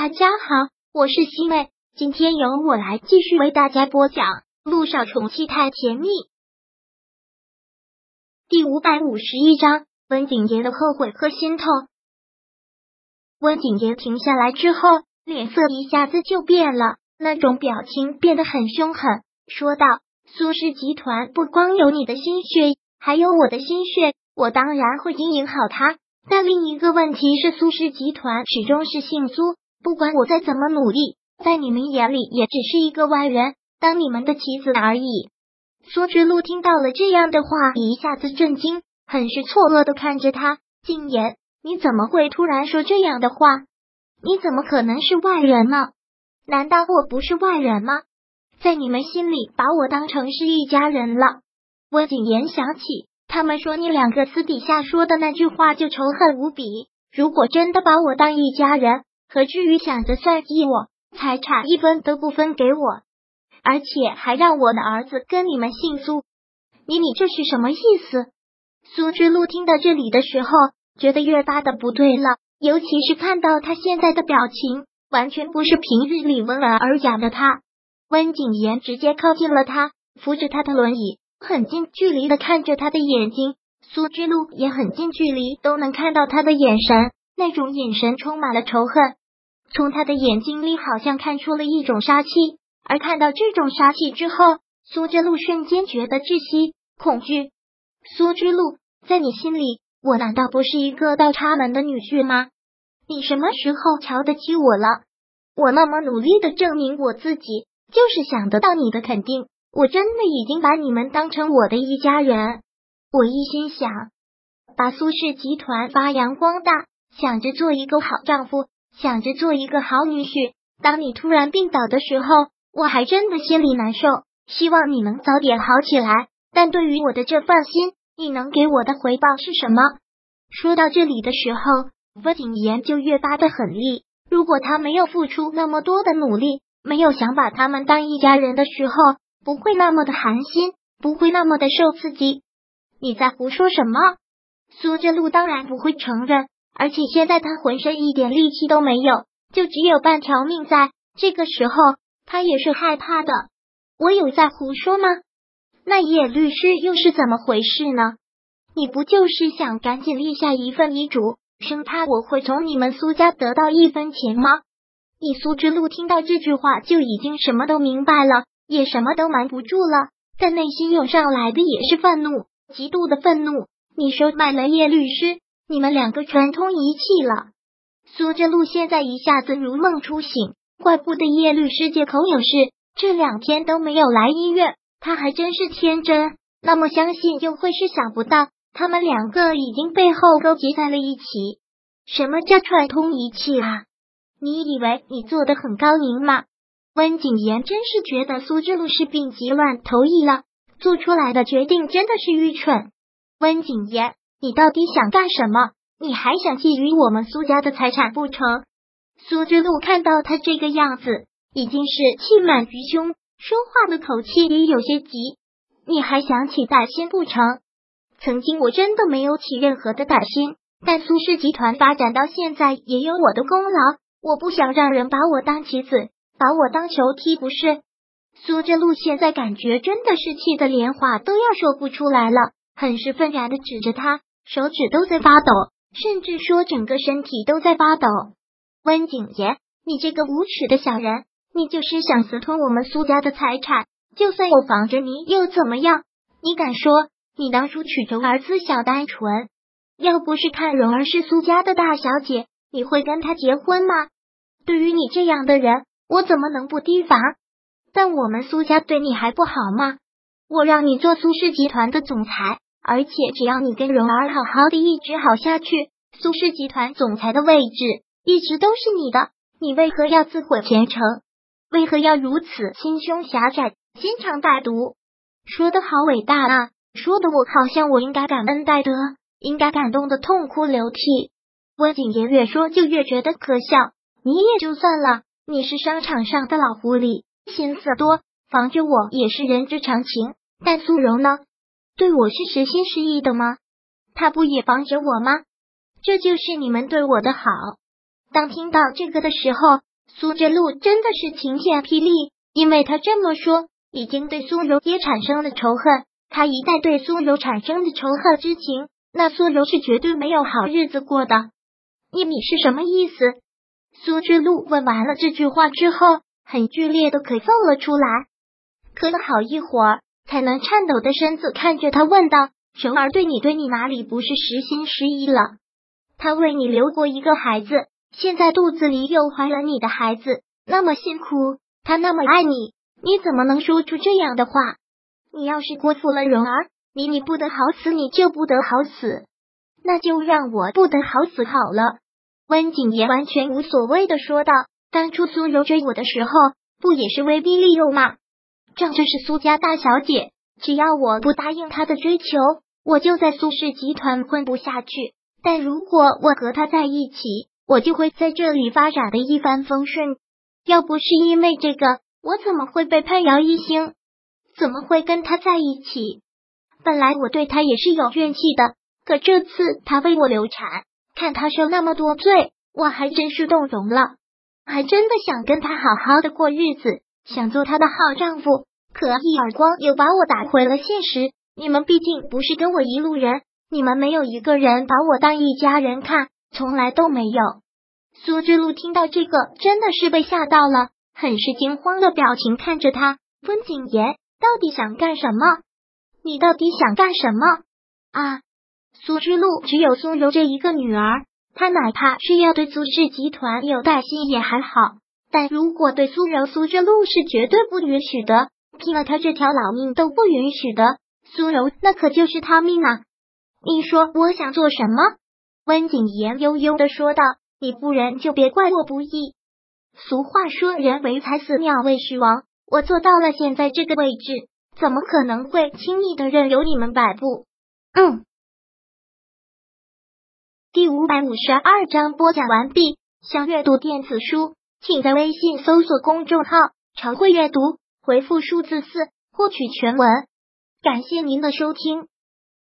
大家好，我是西妹，今天由我来继续为大家播讲《路上宠妻太甜蜜》第五百五十一章温景言的后悔和心痛。温景言停下来之后，脸色一下子就变了，那种表情变得很凶狠，说道：“苏氏集团不光有你的心血，还有我的心血，我当然会经营好它。但另一个问题是，苏氏集团始终是姓苏。”不管我再怎么努力，在你们眼里也只是一个外人，当你们的棋子而已。苏之路听到了这样的话，一下子震惊，很是错愕的看着他。静言，你怎么会突然说这样的话？你怎么可能是外人呢？难道我不是外人吗？在你们心里，把我当成是一家人了。温景言想起他们说你两个私底下说的那句话，就仇恨无比。如果真的把我当一家人，何至于想着算计我，财产一分都不分给我，而且还让我的儿子跟你们姓苏？你你这是什么意思？苏之路听到这里的时候，觉得越发的不对了，尤其是看到他现在的表情，完全不是平日里温文尔雅的他。温景言直接靠近了他，扶着他的轮椅，很近距离的看着他的眼睛。苏之路也很近距离都能看到他的眼神，那种眼神充满了仇恨。从他的眼睛里，好像看出了一种杀气。而看到这种杀气之后，苏之路瞬间觉得窒息、恐惧。苏之路，在你心里，我难道不是一个倒插门的女婿吗？你什么时候瞧得起我了？我那么努力的证明我自己，就是想得到你的肯定。我真的已经把你们当成我的一家人。我一心想把苏氏集团发扬光大，想着做一个好丈夫。想着做一个好女婿，当你突然病倒的时候，我还真的心里难受。希望你能早点好起来。但对于我的这份心，你能给我的回报是什么？说到这里的时候，温景言就越发的狠厉。如果他没有付出那么多的努力，没有想把他们当一家人的时候，不会那么的寒心，不会那么的受刺激。你在胡说什么？苏之路当然不会承认。而且现在他浑身一点力气都没有，就只有半条命在。这个时候他也是害怕的。我有在胡说吗？那叶律师又是怎么回事呢？你不就是想赶紧立下一份遗嘱，生怕我会从你们苏家得到一分钱吗？你苏之路听到这句话就已经什么都明白了，也什么都瞒不住了，但内心涌上来的也是愤怒，极度的愤怒。你收买了叶律师。你们两个串通一气了。苏之路现在一下子如梦初醒，怪不得叶律师借口有事，这两天都没有来医院。他还真是天真，那么相信又会是想不到，他们两个已经背后勾结在了一起。什么叫串通一气啊？你以为你做的很高明吗？温景言真是觉得苏之路是病急乱投医了，做出来的决定真的是愚蠢。温景言。你到底想干什么？你还想觊觎我们苏家的财产不成？苏之路看到他这个样子，已经是气满于胸，说话的口气也有些急。你还想起歹心不成？曾经我真的没有起任何的歹心，但苏氏集团发展到现在也有我的功劳。我不想让人把我当棋子，把我当球踢，不是？苏之路现在感觉真的是气得连话都要说不出来了，很是愤然的指着他。手指都在发抖，甚至说整个身体都在发抖。温景言，你这个无耻的小人，你就是想私吞我们苏家的财产。就算我防着你，又怎么样？你敢说你当初娶柔儿自小单纯？要不是看蓉儿是苏家的大小姐，你会跟她结婚吗？对于你这样的人，我怎么能不提防？但我们苏家对你还不好吗？我让你做苏氏集团的总裁。而且只要你跟蓉儿好好的一直好下去，苏氏集团总裁的位置一直都是你的。你为何要自毁前程？为何要如此心胸狭窄、心肠歹毒？说的好伟大啊！说的我好像我应该感恩戴德，应该感动的痛哭流涕。温景言越说就越觉得可笑。你也就算了，你是商场上的老狐狸，心思多，防着我也是人之常情。但苏柔呢？对我是实心实意的吗？他不也防着我吗？这就是你们对我的好。当听到这个的时候，苏之路真的是晴天霹雳，因为他这么说，已经对苏柔也产生了仇恨。他一旦对苏柔产生了仇恨之情，那苏柔是绝对没有好日子过的。你你是什么意思？苏之路问完了这句话之后，很剧烈的咳嗽了出来，咳了好一会儿，才能颤抖的身子看着他问道：“柔儿对你对你哪里不是实心实意了？他为你留过一个孩子，现在肚子里又怀了你的孩子，那么辛苦，他那么爱你，你怎么能说出这样的话？你要是辜负了蓉儿，你你不得好死，你就不得好死，那就让我不得好死好了。”温景言完全无所谓的说道：“当初苏柔追我的时候，不也是威逼利诱吗？这就是苏家大小姐，只要我不答应她的追求，我就在苏氏集团混不下去。但如果我和她在一起，我就会在这里发展的一帆风顺。要不是因为这个，我怎么会被攀姚一星？怎么会跟他在一起？本来我对他也是有怨气的，可这次他为我流产。”看他受那么多罪，我还真是动容了，还真的想跟他好好的过日子，想做他的好丈夫。可一耳光又把我打回了现实。你们毕竟不是跟我一路人，你们没有一个人把我当一家人看，从来都没有。苏之路听到这个，真的是被吓到了，很是惊慌的表情看着他。温景言到底想干什么？你到底想干什么啊？苏之路只有苏柔这一个女儿，他哪怕是要对苏氏集团有带心也还好，但如果对苏柔、苏之路是绝对不允许的，拼了他这条老命都不允许的。苏柔那可就是他命啊！你说我想做什么？温景言悠悠的说道：“你不仁就别怪我不义。俗话说，人为财死，鸟为食亡。我做到了现在这个位置，怎么可能会轻易的任由你们摆布？嗯。”第五百五十二章播讲完毕。想阅读电子书，请在微信搜索公众号“常会阅读”，回复数字四获取全文。感谢您的收听。